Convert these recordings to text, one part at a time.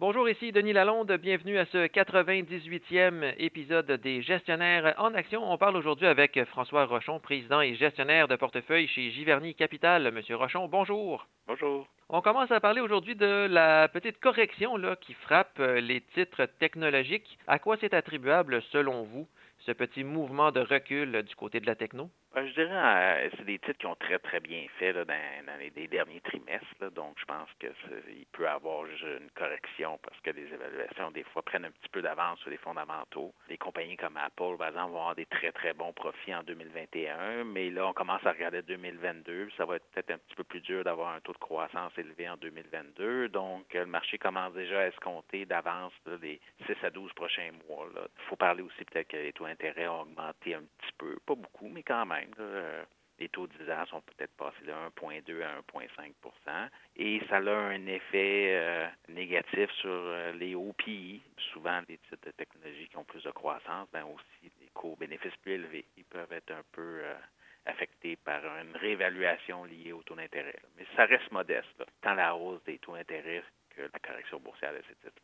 Bonjour, ici Denis Lalonde. Bienvenue à ce 98e épisode des Gestionnaires en action. On parle aujourd'hui avec François Rochon, président et gestionnaire de portefeuille chez Giverny Capital. Monsieur Rochon, bonjour. Bonjour. On commence à parler aujourd'hui de la petite correction là, qui frappe les titres technologiques. À quoi c'est attribuable selon vous ce petit mouvement de recul du côté de la techno? Ben, je dirais euh, c'est des titres qui ont très très bien fait là, dans, les, derniers trimestres. donc je pense que il peut y avoir une correction parce que les évaluations des fois prennent un petit peu d'avance sur les fondamentaux. Des compagnies comme Apple, par exemple, vont avoir des très très bons profits en 2021, mais là on commence à regarder 2022. Ça va être peut-être un petit peu plus dur d'avoir un taux de croissance élevé en 2022. Donc le marché commence déjà à escompter d'avance les 6 à 12 prochains mois. Il faut parler aussi peut-être que les taux d'intérêt ont augmenté un petit peu, pas beaucoup, mais quand même euh, les taux de 10 ans sont peut-être passés de 1,2 à 1,5% et ça a un effet euh, négatif sur euh, les OPI. Souvent, les titres de technologie qui ont plus de croissance, ben aussi des coûts bénéfices plus élevés. Ils peuvent être un peu affectés par une réévaluation liée au taux d'intérêt. Mais ça reste modeste, tant la hausse des taux d'intérêt que la correction boursière de ces titres-là.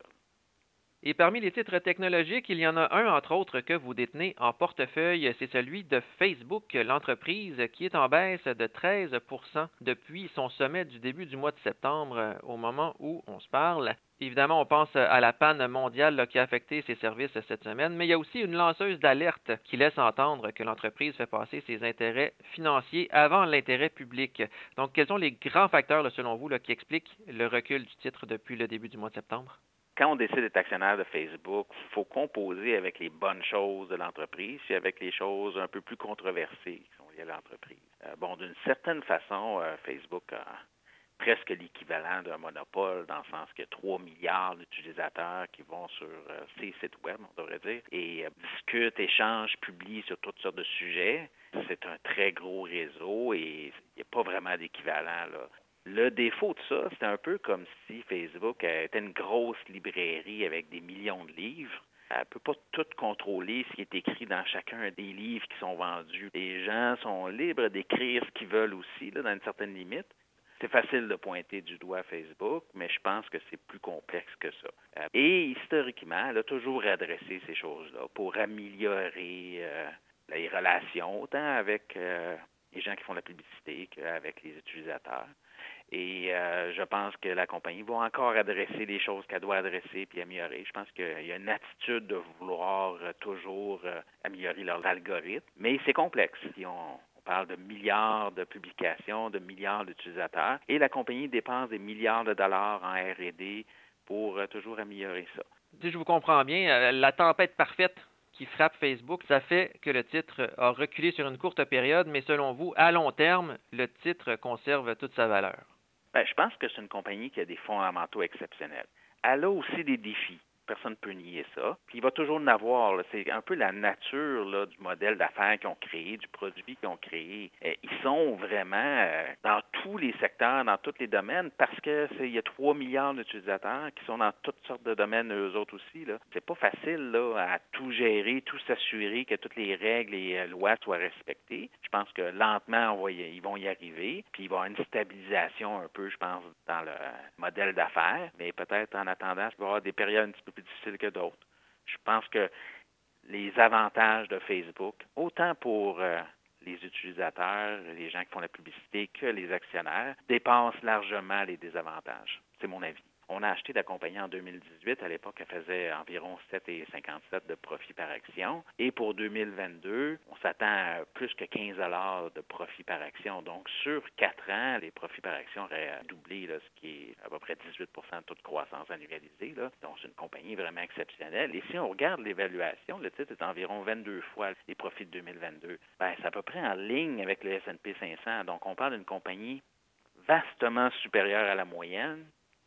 Et parmi les titres technologiques, il y en a un, entre autres, que vous détenez en portefeuille, c'est celui de Facebook, l'entreprise qui est en baisse de 13% depuis son sommet du début du mois de septembre, au moment où on se parle. Évidemment, on pense à la panne mondiale qui a affecté ses services cette semaine, mais il y a aussi une lanceuse d'alerte qui laisse entendre que l'entreprise fait passer ses intérêts financiers avant l'intérêt public. Donc, quels sont les grands facteurs, selon vous, qui expliquent le recul du titre depuis le début du mois de septembre? Quand on décide d'être actionnaire de Facebook, il faut composer avec les bonnes choses de l'entreprise et avec les choses un peu plus controversées qui sont liées à l'entreprise. Euh, bon, d'une certaine façon, euh, Facebook a presque l'équivalent d'un monopole dans le sens qu'il y a 3 milliards d'utilisateurs qui vont sur euh, ces sites web, on devrait dire, et discutent, échangent, publient sur toutes sortes de sujets. C'est un très gros réseau et il n'y a pas vraiment d'équivalent. Le défaut de ça, c'est un peu comme si Facebook était une grosse librairie avec des millions de livres. Elle ne peut pas tout contrôler ce qui est écrit dans chacun des livres qui sont vendus. Les gens sont libres d'écrire ce qu'ils veulent aussi, là, dans une certaine limite. C'est facile de pointer du doigt Facebook, mais je pense que c'est plus complexe que ça. Euh, et historiquement, elle a toujours adressé ces choses-là pour améliorer euh, les relations, autant avec euh, les gens qui font la publicité qu'avec les utilisateurs. Et euh, je pense que la compagnie va encore adresser les choses qu'elle doit adresser puis améliorer. Je pense qu'il y a une attitude de vouloir euh, toujours euh, améliorer leurs algorithmes, mais c'est complexe. Si on, parle de milliards de publications, de milliards d'utilisateurs, et la compagnie dépense des milliards de dollars en R&D pour toujours améliorer ça. Si je vous comprends bien, la tempête parfaite qui frappe Facebook, ça fait que le titre a reculé sur une courte période, mais selon vous, à long terme, le titre conserve toute sa valeur. Ben, je pense que c'est une compagnie qui a des fondamentaux exceptionnels. Elle a aussi des défis personne ne peut nier ça. Puis il va toujours en avoir. C'est un peu la nature du modèle d'affaires qu'ils ont créé, du produit qu'ils ont créé. Euh, ils sont vraiment euh, dans tous les secteurs, dans tous les domaines, parce que il y a 3 milliards d'utilisateurs qui sont dans toutes sortes de domaines eux autres aussi. Là. C'est pas facile là, à tout gérer, tout s'assurer que toutes les règles et euh, lois soient respectées. Je pense que lentement, ils vont y arriver. Puis il va y avoir une stabilisation un peu, je pense, dans le modèle d'affaires. Mais peut-être en attendant, il va y avoir des périodes un petit peu plus difficile que d'autres. Je pense que les avantages de Facebook, autant pour euh, les utilisateurs, les gens qui font la publicité que les actionnaires, dépassent largement les désavantages. C'est mon avis. On a acheté la compagnie en 2018. À l'époque, elle faisait environ 7,57 de profit par action. Et pour 2022, on s'attend à plus que 15 de profit par action. Donc, sur quatre ans, les profits par action auraient doublé, ce qui est à peu près 18% de toute croissance annualisée. Donc, c'est une compagnie vraiment exceptionnelle. Et si on regarde l'évaluation, le titre est environ 22 fois les profits de 2022. Ben, c'est à peu près en ligne avec le S&P 500. Donc, on parle d'une compagnie vastement supérieure à la moyenne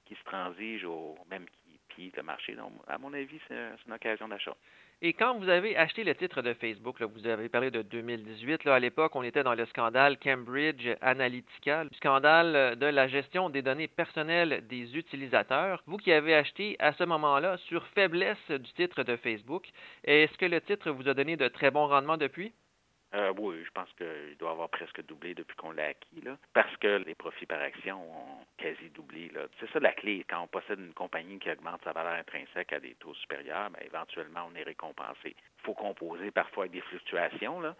qui se transige au même pied le marché. Donc, à mon avis, c'est une occasion d'achat. Et quand vous avez acheté le titre de Facebook, vous avez parlé de 2018, là, à l'époque, on était dans le scandale Cambridge Analytica, le scandale de la gestion des données personnelles des utilisateurs. Vous qui avez acheté à ce moment-là sur faiblesse du titre de Facebook, est-ce que le titre vous a donné de très bons rendements depuis? Euh, oui, je pense qu'il doit avoir presque doublé depuis qu'on l'a acquis, là, parce que les profits par action ont quasi doublé. C'est ça la clé. Quand on possède une compagnie qui augmente sa valeur intrinsèque à des taux supérieurs, bien, éventuellement, on est récompensé. Il faut composer parfois avec des fluctuations, là,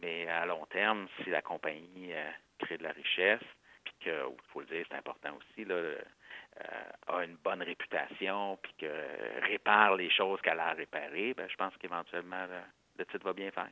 mais à long terme, si la compagnie euh, crée de la richesse, puis que, il faut le dire, c'est important aussi, là, euh, a une bonne réputation, puis que répare les choses qu'elle a à réparer, bien, je pense qu'éventuellement, le, le titre va bien faire.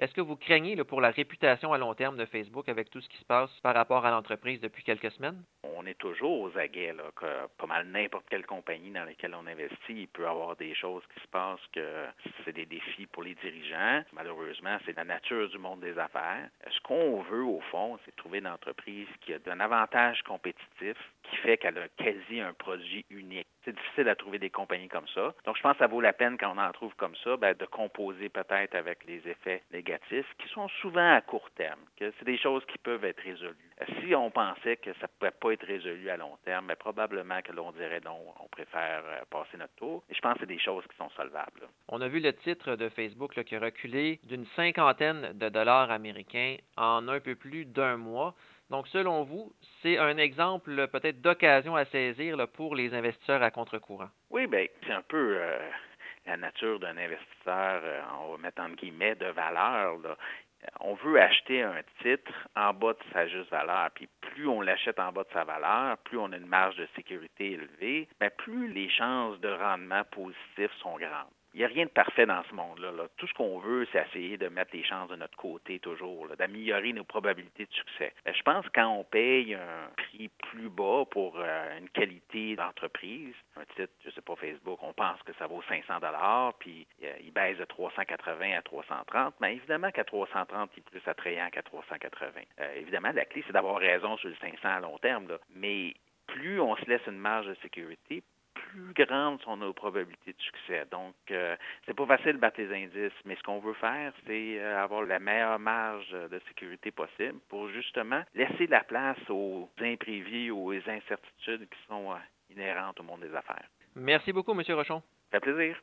Est-ce que vous craignez pour la réputation à long terme de Facebook avec tout ce qui se passe par rapport à l'entreprise depuis quelques semaines? On est toujours aux aguets, là, que pas mal n'importe quelle compagnie dans laquelle on investit, il peut y avoir des choses qui se passent que c'est des défis pour les dirigeants. Malheureusement, c'est la nature du monde des affaires. Ce qu'on veut, au fond, c'est trouver une entreprise qui a un avantage compétitif qui fait qu'elle a quasi un produit unique. C'est difficile à trouver des compagnies comme ça. Donc, je pense que ça vaut la peine, quand on en trouve comme ça, ben, de composer peut-être avec les effets négatifs qui sont souvent à court terme, que c'est des choses qui peuvent être résolues. Si on pensait que ça ne pouvait pas être résolu à long terme, mais ben, probablement que l'on dirait non, on préfère euh, passer notre tour. Et je pense que c'est des choses qui sont solvables. On a vu le titre de Facebook qui a reculé d'une cinquantaine de dollars américains en un peu plus d'un mois. Donc, selon vous, c'est un exemple peut-être d'occasion à saisir pour les investisseurs à contre-courant. Oui, bien, c'est un peu euh, la nature d'un investisseur, euh, on va mettre en guillemets, de valeur. On veut acheter un titre en bas de sa juste valeur. Puis plus on l'achète en bas de sa valeur, plus on a une marge de sécurité élevée, mais plus les chances de rendement positif sont grandes il n'y a rien de parfait dans ce monde-là. Tout ce qu'on veut, c'est essayer de mettre les chances de notre côté toujours, d'améliorer nos probabilités de succès. Ben, je pense que quand on paye un prix plus bas pour euh, une qualité d'entreprise, un titre, je sais pas, Facebook, on pense que ça vaut 500 dollars, puis euh, il baisse de 380 à 330, mais évidemment qu'à 330, il est plus attrayant qu'à 380. Euh, évidemment, la clé, c'est d'avoir raison sur le 500 à long terme, mais plus on se laisse une marge de sécurité, plus grandes sont nos probabilités de succès. Donc, euh, c'est pas facile de battre les indices, mais ce qu'on veut faire, c'est euh, avoir la meilleure marge de sécurité possible pour justement laisser la place aux imprévus, aux incertitudes qui sont euh, inhérentes au monde des affaires. Merci beaucoup, M. Rochon. Ça fait plaisir.